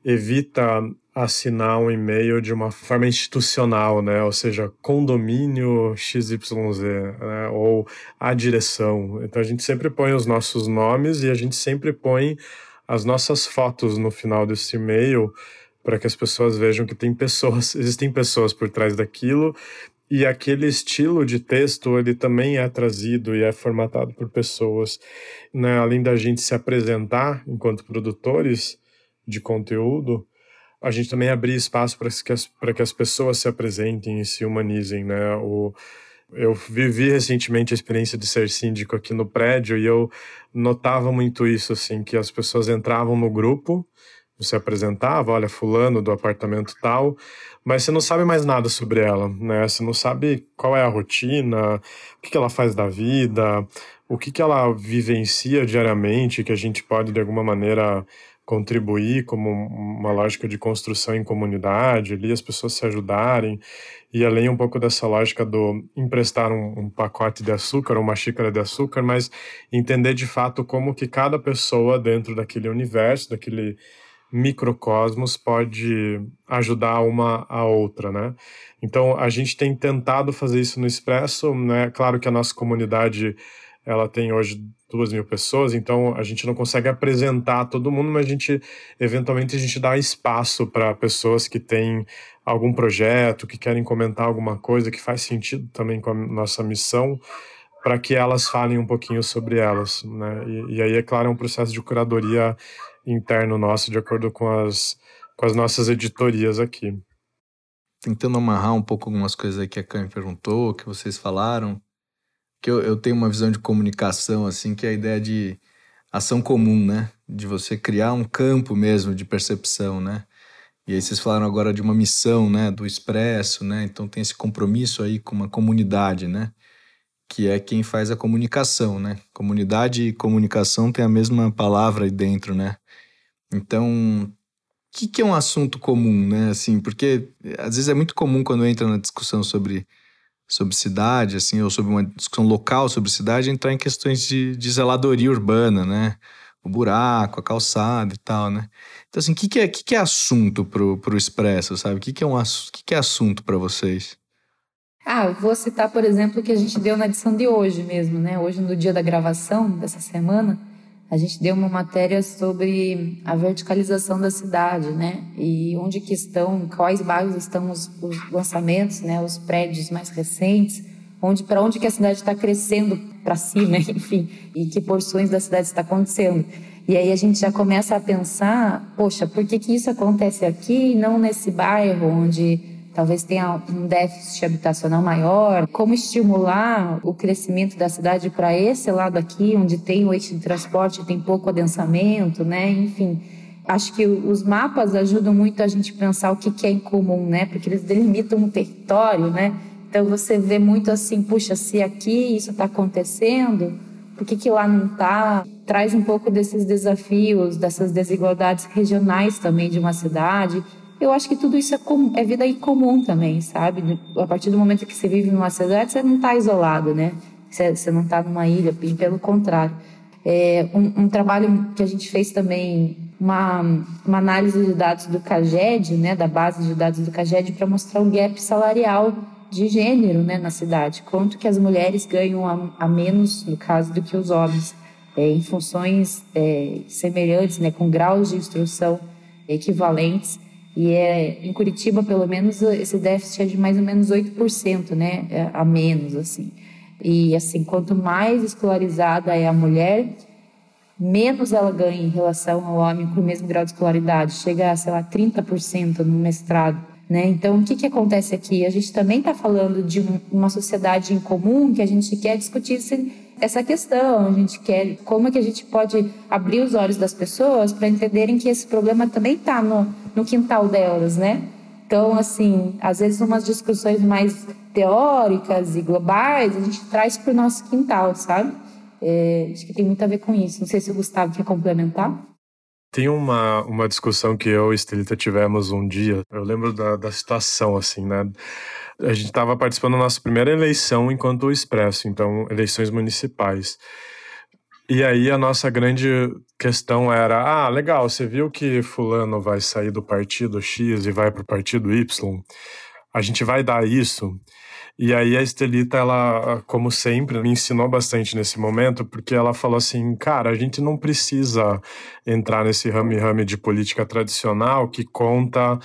evita assinar um e-mail de uma forma institucional, né? Ou seja, condomínio XYZ, né? Ou a direção. Então a gente sempre põe os nossos nomes e a gente sempre põe as nossas fotos no final desse e-mail para que as pessoas vejam que tem pessoas, [laughs] existem pessoas por trás daquilo e aquele estilo de texto ele também é trazido e é formatado por pessoas, né? Além da gente se apresentar enquanto produtores de conteúdo, a gente também abrir espaço para que, as, que as pessoas se apresentem e se humanizem, né? O, eu vivi recentemente a experiência de ser síndico aqui no prédio e eu notava muito isso, assim, que as pessoas entravam no grupo, se apresentava, olha, fulano do apartamento tal, mas você não sabe mais nada sobre ela, né? Você não sabe qual é a rotina, o que, que ela faz da vida, o que, que ela vivencia diariamente, que a gente pode, de alguma maneira, contribuir como uma lógica de construção em comunidade, ali as pessoas se ajudarem, e além um pouco dessa lógica do emprestar um, um, pacote de açúcar, uma xícara de açúcar, mas entender de fato como que cada pessoa dentro daquele universo, daquele microcosmos pode ajudar uma a outra, né? Então a gente tem tentado fazer isso no Expresso, né? Claro que a nossa comunidade ela tem hoje duas mil pessoas, então a gente não consegue apresentar todo mundo, mas a gente, eventualmente, a gente dá espaço para pessoas que têm algum projeto, que querem comentar alguma coisa que faz sentido também com a nossa missão, para que elas falem um pouquinho sobre elas, né? E, e, aí, é claro, é um processo de curadoria interno nosso, de acordo com as, com as nossas editorias aqui. Tentando amarrar um pouco algumas coisas aí que a Cami perguntou, que vocês falaram, que eu, eu tenho uma visão de comunicação, assim, que é a ideia de ação comum, né? De você criar um campo mesmo de percepção, né? E aí vocês falaram agora de uma missão, né? Do Expresso, né? Então tem esse compromisso aí com uma comunidade, né? Que é quem faz a comunicação, né? Comunidade e comunicação tem a mesma palavra aí dentro, né? Então, o que, que é um assunto comum, né? Assim, porque às vezes é muito comum quando entra na discussão sobre sobre cidade, assim, ou sobre uma discussão local sobre cidade, entrar em questões de, de zeladoria urbana, né? O buraco, a calçada e tal, né? Então, assim, o que, que, é, que, que é assunto pro, pro Expresso, sabe? O que, que, é, um, que, que é assunto para vocês? Ah, vou citar, por exemplo, o que a gente deu na edição de hoje mesmo, né? Hoje, no dia da gravação dessa semana, a gente deu uma matéria sobre a verticalização da cidade, né? E onde que estão, quais bairros estão os, os lançamentos, né? Os prédios mais recentes, onde para onde que a cidade está crescendo para cima, [laughs] enfim, e que porções da cidade está acontecendo. E aí a gente já começa a pensar, poxa, por que que isso acontece aqui e não nesse bairro onde talvez tenha um déficit habitacional maior, como estimular o crescimento da cidade para esse lado aqui, onde tem o eixo de transporte, tem pouco adensamento, né? Enfim, acho que os mapas ajudam muito a gente pensar o que, é em comum, né? Porque eles delimitam um território, né? Então você vê muito assim, puxa, se aqui isso está acontecendo, por que, que lá não está? Traz um pouco desses desafios, dessas desigualdades regionais também de uma cidade eu acho que tudo isso é, é vida comum também, sabe? A partir do momento que você vive numa cidade, você não está isolado, né? Você, você não está numa ilha, pelo contrário. É, um, um, trabalho que a gente fez também, uma, uma análise de dados do CAGED, né, da base de dados do CAGED, para mostrar o gap salarial de gênero né, na cidade. Quanto que as mulheres ganham a, a menos, no caso, do que os homens, é, em funções é, semelhantes, né, com graus de instrução equivalentes. E é, em Curitiba, pelo menos, esse déficit é de mais ou menos 8%, né? É, a menos, assim. E, assim, quanto mais escolarizada é a mulher, menos ela ganha em relação ao homem com o mesmo grau de escolaridade. Chega a, sei lá, 30% no mestrado. Né? Então, o que, que acontece aqui? A gente também está falando de um, uma sociedade em comum que a gente quer discutir essa questão. A gente quer como é que a gente pode abrir os olhos das pessoas para entenderem que esse problema também está no, no quintal delas, né? Então, assim, às vezes umas discussões mais teóricas e globais a gente traz para o nosso quintal, sabe? É, acho que tem muito a ver com isso. Não sei se o Gustavo quer complementar. Tem uma, uma discussão que eu e Estelita tivemos um dia. Eu lembro da, da situação, assim, né? A gente estava participando da nossa primeira eleição enquanto Expresso, então, eleições municipais. E aí a nossa grande questão era: ah, legal, você viu que Fulano vai sair do partido X e vai para o partido Y? A gente vai dar isso? E aí a Estelita, ela, como sempre, me ensinou bastante nesse momento, porque ela falou assim, cara, a gente não precisa entrar nesse rame-rame de política tradicional que conta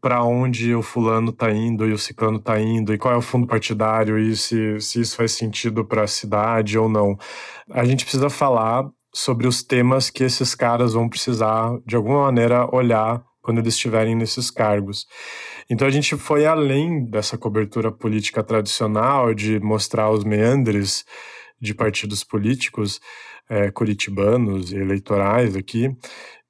para onde o fulano tá indo e o ciclano tá indo, e qual é o fundo partidário, e se, se isso faz sentido para a cidade ou não. A gente precisa falar sobre os temas que esses caras vão precisar, de alguma maneira, olhar quando eles estiverem nesses cargos. Então a gente foi além dessa cobertura política tradicional de mostrar os meandres de partidos políticos é, curitibanos e eleitorais aqui.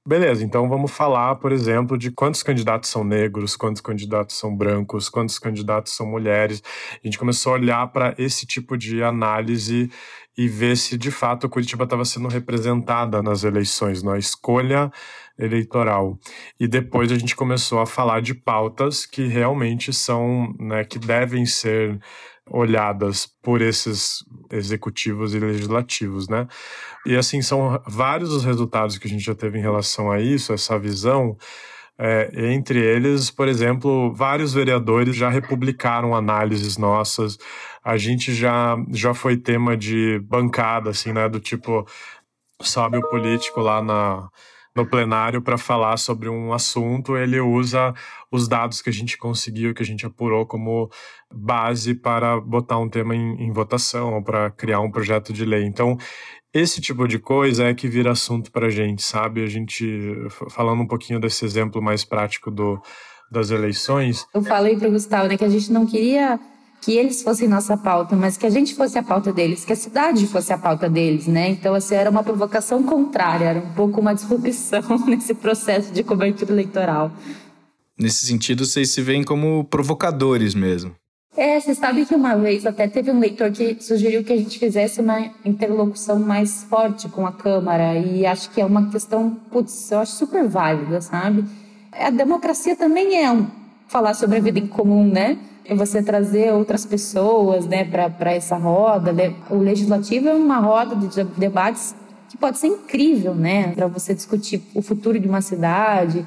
Beleza, então vamos falar, por exemplo, de quantos candidatos são negros, quantos candidatos são brancos, quantos candidatos são mulheres. A gente começou a olhar para esse tipo de análise e ver se de fato Curitiba estava sendo representada nas eleições, na escolha eleitoral. E depois a gente começou a falar de pautas que realmente são, né, que devem ser olhadas por esses executivos e legislativos, né? E assim são vários os resultados que a gente já teve em relação a isso, essa visão. É, entre eles, por exemplo, vários vereadores já republicaram análises nossas. A gente já já foi tema de bancada, assim, né? Do tipo, sobe o político lá na no plenário para falar sobre um assunto, ele usa os dados que a gente conseguiu, que a gente apurou como base para botar um tema em, em votação ou para criar um projeto de lei. Então, esse tipo de coisa é que vira assunto para a gente, sabe? A gente, falando um pouquinho desse exemplo mais prático do, das eleições. Eu falei para o Gustavo né, que a gente não queria que eles fossem nossa pauta, mas que a gente fosse a pauta deles, que a cidade fosse a pauta deles, né? Então, assim, era uma provocação contrária, era um pouco uma disrupção [laughs] nesse processo de cobertura eleitoral. Nesse sentido, vocês se veem como provocadores mesmo. É, você sabe que uma vez até teve um leitor que sugeriu que a gente fizesse uma interlocução mais forte com a Câmara, e acho que é uma questão, putz, eu acho super válida, sabe? A democracia também é um falar sobre a vida em comum, né? você trazer outras pessoas né, para essa roda. Né? O legislativo é uma roda de debates que pode ser incrível, né, para você discutir o futuro de uma cidade.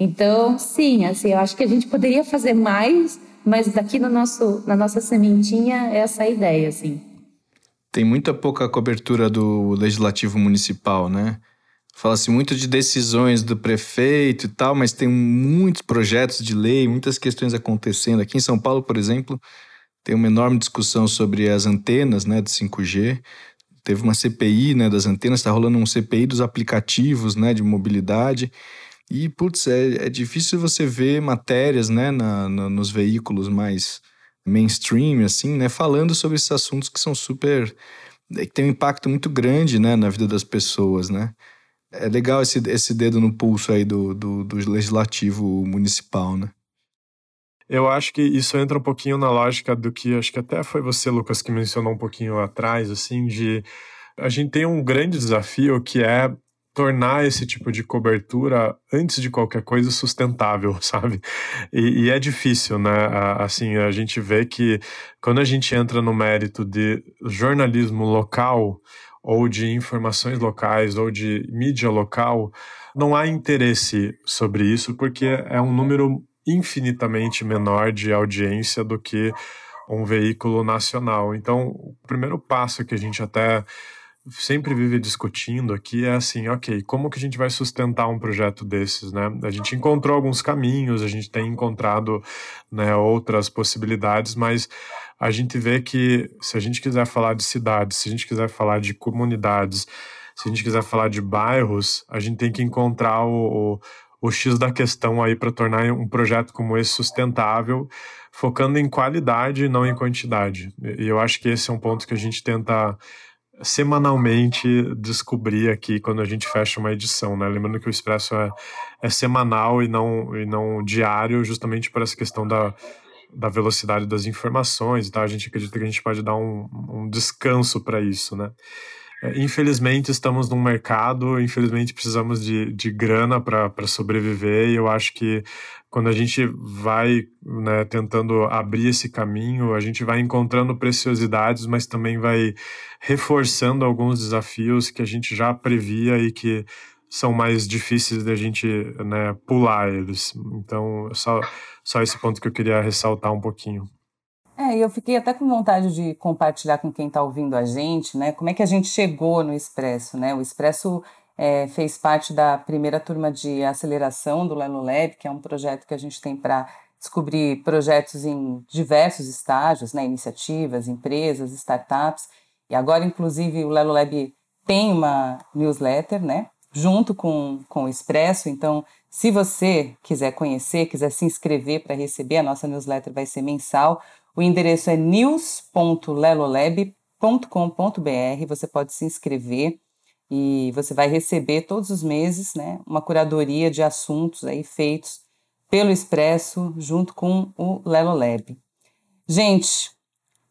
Então, sim, assim, eu acho que a gente poderia fazer mais, mas daqui no nosso, na nossa sementinha é essa ideia, assim. Tem muita pouca cobertura do legislativo municipal, né? Fala-se muito de decisões do prefeito e tal, mas tem muitos projetos de lei, muitas questões acontecendo. Aqui em São Paulo, por exemplo, tem uma enorme discussão sobre as antenas né, de 5G. Teve uma CPI né, das antenas, está rolando um CPI dos aplicativos né, de mobilidade. E, putz, é, é difícil você ver matérias né, na, na, nos veículos mais mainstream, assim, né, falando sobre esses assuntos que são super. que tem um impacto muito grande né, na vida das pessoas, né? é legal esse, esse dedo no pulso aí do, do, do legislativo municipal, né? Eu acho que isso entra um pouquinho na lógica do que acho que até foi você, Lucas, que mencionou um pouquinho atrás, assim, de a gente tem um grande desafio que é tornar esse tipo de cobertura, antes de qualquer coisa, sustentável, [laughs] sabe? E, e, é difícil, né? Assim, a gente vê que quando a gente entra no mérito de jornalismo local, ou de informações locais ou de mídia local, não há interesse sobre isso porque é um número infinitamente menor de audiência do que um veículo nacional. Então, o primeiro passo que a gente até sempre vive discutindo aqui é assim, ok, como que a gente vai sustentar um projeto desses, né? A gente encontrou alguns caminhos, a gente tem encontrado né, outras possibilidades, mas a gente vê que se a gente quiser falar de cidades, se a gente quiser falar de comunidades, se a gente quiser falar de bairros, a gente tem que encontrar o, o, o X da questão aí para tornar um projeto como esse sustentável, focando em qualidade e não em quantidade. E eu acho que esse é um ponto que a gente tenta semanalmente descobrir aqui quando a gente fecha uma edição, né? Lembrando que o Expresso é, é semanal e não, e não diário, justamente por essa questão da, da velocidade das informações tal. A gente acredita que a gente pode dar um, um descanso para isso, né? infelizmente estamos num mercado, infelizmente precisamos de, de grana para sobreviver e eu acho que quando a gente vai né, tentando abrir esse caminho, a gente vai encontrando preciosidades, mas também vai reforçando alguns desafios que a gente já previa e que são mais difíceis da gente né, pular eles. Então, só, só esse ponto que eu queria ressaltar um pouquinho. É, eu fiquei até com vontade de compartilhar com quem está ouvindo a gente, né? Como é que a gente chegou no Expresso, né? O Expresso é, fez parte da primeira turma de aceleração do Lelo Lab, que é um projeto que a gente tem para descobrir projetos em diversos estágios, né? Iniciativas, empresas, startups. E agora, inclusive, o Lelo Lab tem uma newsletter, né? junto com, com o Expresso. Então, se você quiser conhecer, quiser se inscrever para receber, a nossa newsletter vai ser mensal. O endereço é news.lelolab.com.br. Você pode se inscrever e você vai receber todos os meses né, uma curadoria de assuntos aí feitos pelo Expresso junto com o Lelo Lab. Gente,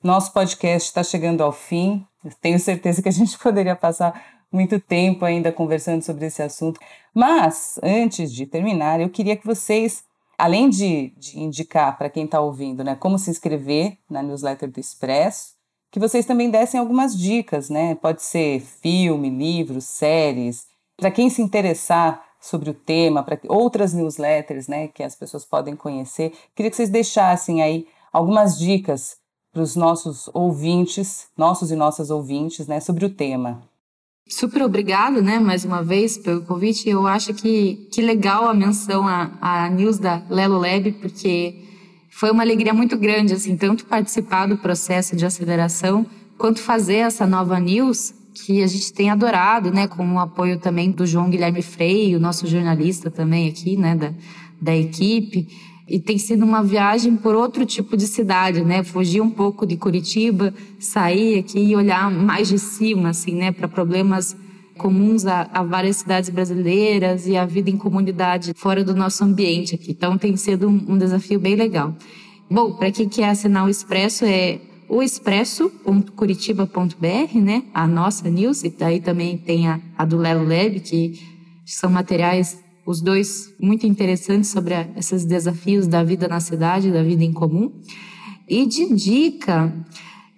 nosso podcast está chegando ao fim. Eu tenho certeza que a gente [laughs] poderia passar muito tempo ainda conversando sobre esse assunto. Mas, antes de terminar, eu queria que vocês, além de, de indicar para quem está ouvindo né, como se inscrever na newsletter do Expresso, que vocês também dessem algumas dicas, né? Pode ser filme, livros, séries, para quem se interessar sobre o tema, para outras newsletters, né, que as pessoas podem conhecer. Queria que vocês deixassem aí algumas dicas para os nossos ouvintes, nossos e nossas ouvintes, né, sobre o tema. Super obrigado, né, mais uma vez pelo convite. Eu acho que, que legal a menção à, à news da Lelo Lab, porque foi uma alegria muito grande, assim, tanto participar do processo de aceleração, quanto fazer essa nova news que a gente tem adorado, né, com o apoio também do João Guilherme Freire, o nosso jornalista também aqui, né, da, da equipe. E tem sido uma viagem por outro tipo de cidade, né? Fugir um pouco de Curitiba, sair aqui e olhar mais de cima, assim, né? Para problemas comuns a, a, várias cidades brasileiras e a vida em comunidade fora do nosso ambiente aqui. Então tem sido um, um desafio bem legal. Bom, para quem quer assinar o Expresso é o expresso.curitiba.br, né? A nossa news, e daí também tem a, a do Lelo Lab, que são materiais os dois muito interessantes sobre a, esses desafios da vida na cidade, da vida em comum. E de dica,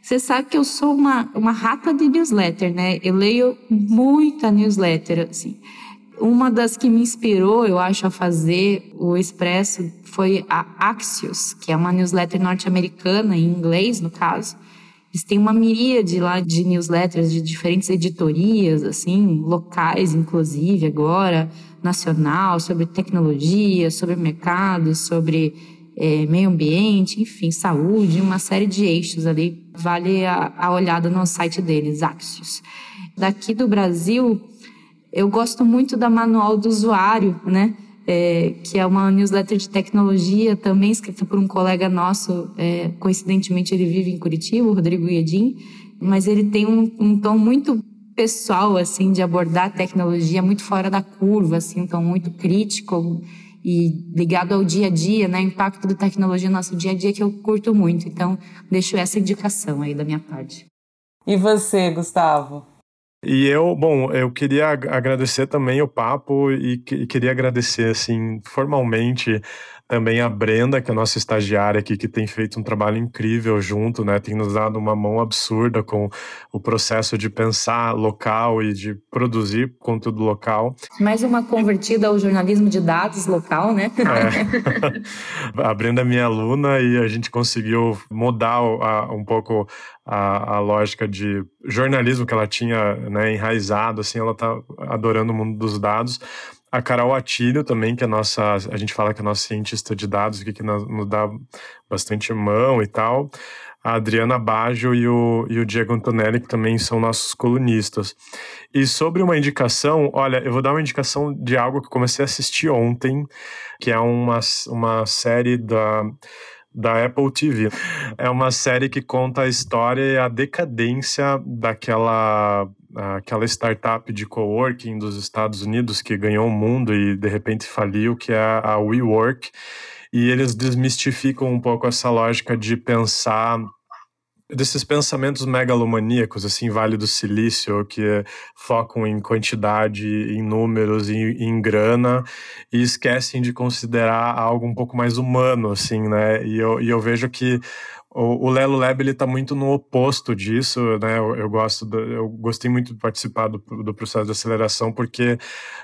você sabe que eu sou uma, uma rata de newsletter, né? Eu leio muita newsletter, assim. Uma das que me inspirou, eu acho, a fazer o Expresso foi a Axios, que é uma newsletter norte-americana, em inglês, no caso. Eles têm uma miríade lá de newsletters de diferentes editorias, assim, locais, inclusive, agora nacional, sobre tecnologia, sobre mercado, sobre é, meio ambiente, enfim, saúde, uma série de eixos ali. Vale a, a olhada no site deles, Axios. Daqui do Brasil, eu gosto muito da Manual do Usuário, né? É, que é uma newsletter de tecnologia, também escrita por um colega nosso, é, coincidentemente ele vive em Curitiba, o Rodrigo Guedin, mas ele tem um, um tom muito pessoal, assim, de abordar tecnologia muito fora da curva, assim, então muito crítico e ligado ao dia a dia, né, o impacto da tecnologia no nosso dia a dia que eu curto muito. Então, deixo essa indicação aí da minha parte. E você, Gustavo? E eu, bom, eu queria agradecer também o papo e, e queria agradecer, assim, formalmente também a Brenda, que é a nossa estagiária aqui, que tem feito um trabalho incrível junto, né? Tem nos dado uma mão absurda com o processo de pensar local e de produzir conteúdo local. Mais uma convertida ao jornalismo de dados local, né? É. [laughs] a Brenda é minha aluna e a gente conseguiu mudar a, um pouco a, a, lógica de jornalismo que ela tinha né, enraizado, assim, ela está adorando o mundo dos dados. A Carol Atílio também, que é nossa, a gente fala que é nossa cientista de dados, que nos, nos dá bastante mão e tal. A Adriana Baggio e o, e o Diego Antonelli, que também são nossos colunistas. E sobre uma indicação, olha, eu vou dar uma indicação de algo que comecei a assistir ontem, que é uma, uma série da da Apple TV. É uma série que conta a história e a decadência daquela aquela startup de coworking dos Estados Unidos que ganhou o mundo e de repente faliu, que é a WeWork. E eles desmistificam um pouco essa lógica de pensar desses pensamentos megalomaníacos, assim, Vale do Silício, que focam em quantidade, em números, em, em grana, e esquecem de considerar algo um pouco mais humano, assim, né? E eu, e eu vejo que o, Lelo Lab ele está muito no oposto disso, né? Eu, eu gosto, do, eu gostei muito de participar do, do, processo de aceleração porque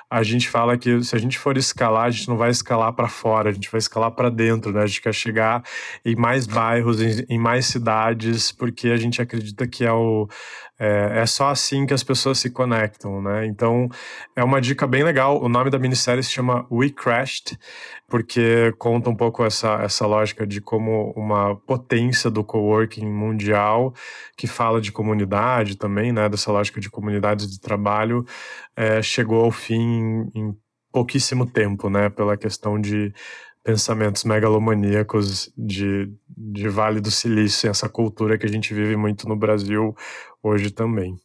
a gente fala que se a gente for escalar, a gente não vai escalar para fora, a gente vai escalar para dentro, né? A gente quer chegar em mais bairros, em, em mais cidades, porque a gente acredita que é o é, é, só assim que as pessoas se conectam, né? Então, é uma dica bem legal. O nome da minissérie se chama We Crashed, porque conta um pouco essa, essa lógica de como uma potência do coworking mundial, que fala de comunidade também, né? Dessa lógica de comunidades de trabalho, é, chegou ao fim em pouquíssimo tempo, né? Pela questão de pensamentos megalomaníacos de, de Vale do Silício, essa cultura que a gente vive muito no Brasil hoje também.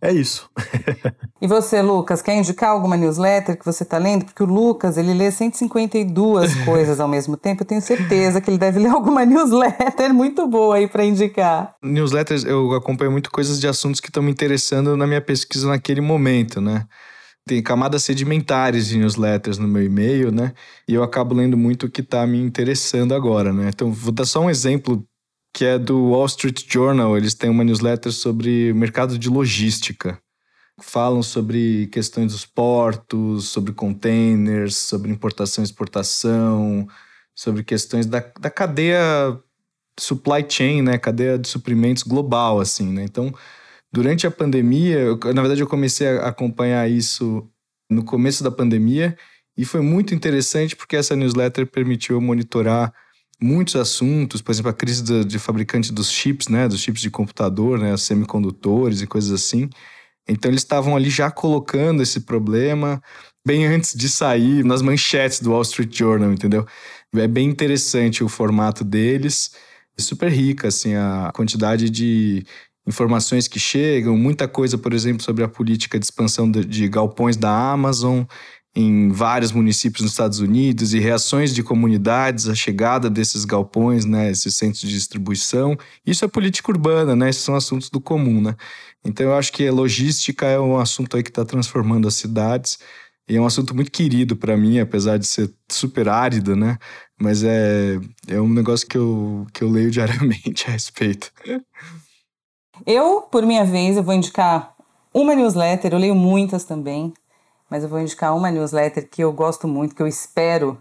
É isso. [laughs] e você, Lucas, quer indicar alguma newsletter que você está lendo? Porque o Lucas, ele lê 152 [laughs] coisas ao mesmo tempo. Eu tenho certeza que ele deve ler alguma newsletter muito boa aí para indicar. Newsletters, eu acompanho muito coisas de assuntos que estão me interessando na minha pesquisa naquele momento, né? tem camadas sedimentares de newsletters no meu e-mail, né? E eu acabo lendo muito o que está me interessando agora, né? Então, vou dar só um exemplo que é do Wall Street Journal. Eles têm uma newsletter sobre mercado de logística. Falam sobre questões dos portos, sobre containers, sobre importação e exportação, sobre questões da, da cadeia supply chain, né? Cadeia de suprimentos global, assim, né? Então, Durante a pandemia, eu, na verdade, eu comecei a acompanhar isso no começo da pandemia e foi muito interessante porque essa newsletter permitiu monitorar muitos assuntos, por exemplo, a crise de, de fabricante dos chips, né, dos chips de computador, né, semicondutores e coisas assim. Então eles estavam ali já colocando esse problema bem antes de sair nas manchetes do Wall Street Journal, entendeu? É bem interessante o formato deles, é super rica assim a quantidade de informações que chegam, muita coisa, por exemplo, sobre a política de expansão de, de galpões da Amazon em vários municípios nos Estados Unidos e reações de comunidades à chegada desses galpões, né, esses centros de distribuição. Isso é política urbana, né? Esses são assuntos do comum, né? Então eu acho que a logística é um assunto aí que está transformando as cidades e é um assunto muito querido para mim, apesar de ser super árido, né? Mas é, é um negócio que eu, que eu leio [laughs] diariamente a respeito. Eu, por minha vez, eu vou indicar uma newsletter, eu leio muitas também, mas eu vou indicar uma newsletter que eu gosto muito, que eu espero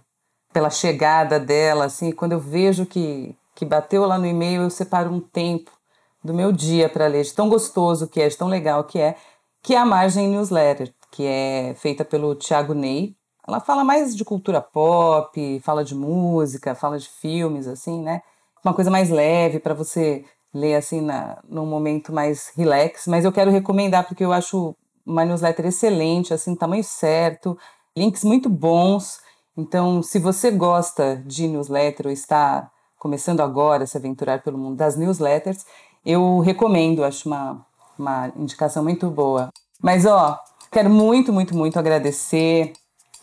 pela chegada dela, assim, quando eu vejo que, que bateu lá no e-mail, eu separo um tempo do meu dia para ler, de tão gostoso que é, de tão legal que é, que é a Margem Newsletter, que é feita pelo Thiago Ney. Ela fala mais de cultura pop, fala de música, fala de filmes, assim, né? Uma coisa mais leve para você ler assim na, num momento mais relax, mas eu quero recomendar porque eu acho uma newsletter excelente, assim, tamanho certo, links muito bons. Então, se você gosta de newsletter ou está começando agora a se aventurar pelo mundo das newsletters, eu recomendo, acho uma, uma indicação muito boa. Mas, ó, quero muito, muito, muito agradecer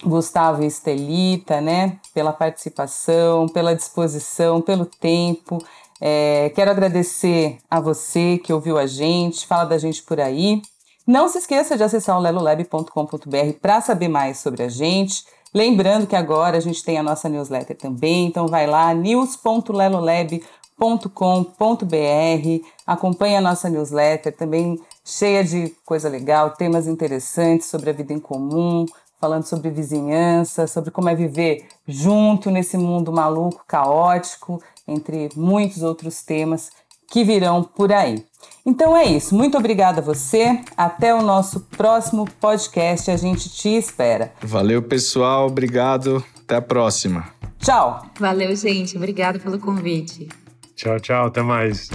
Gustavo e Estelita, né, pela participação, pela disposição, pelo tempo. É, quero agradecer a você que ouviu a gente, fala da gente por aí. Não se esqueça de acessar o lelolab.com.br para saber mais sobre a gente. Lembrando que agora a gente tem a nossa newsletter também, então vai lá, news.lelolab.com.br, acompanhe a nossa newsletter, também cheia de coisa legal, temas interessantes sobre a vida em comum, falando sobre vizinhança, sobre como é viver junto nesse mundo maluco, caótico entre muitos outros temas que virão por aí. Então é isso. Muito obrigada a você. Até o nosso próximo podcast. A gente te espera. Valeu, pessoal. Obrigado. Até a próxima. Tchau. Valeu, gente. Obrigada pelo convite. Tchau, tchau. Até mais.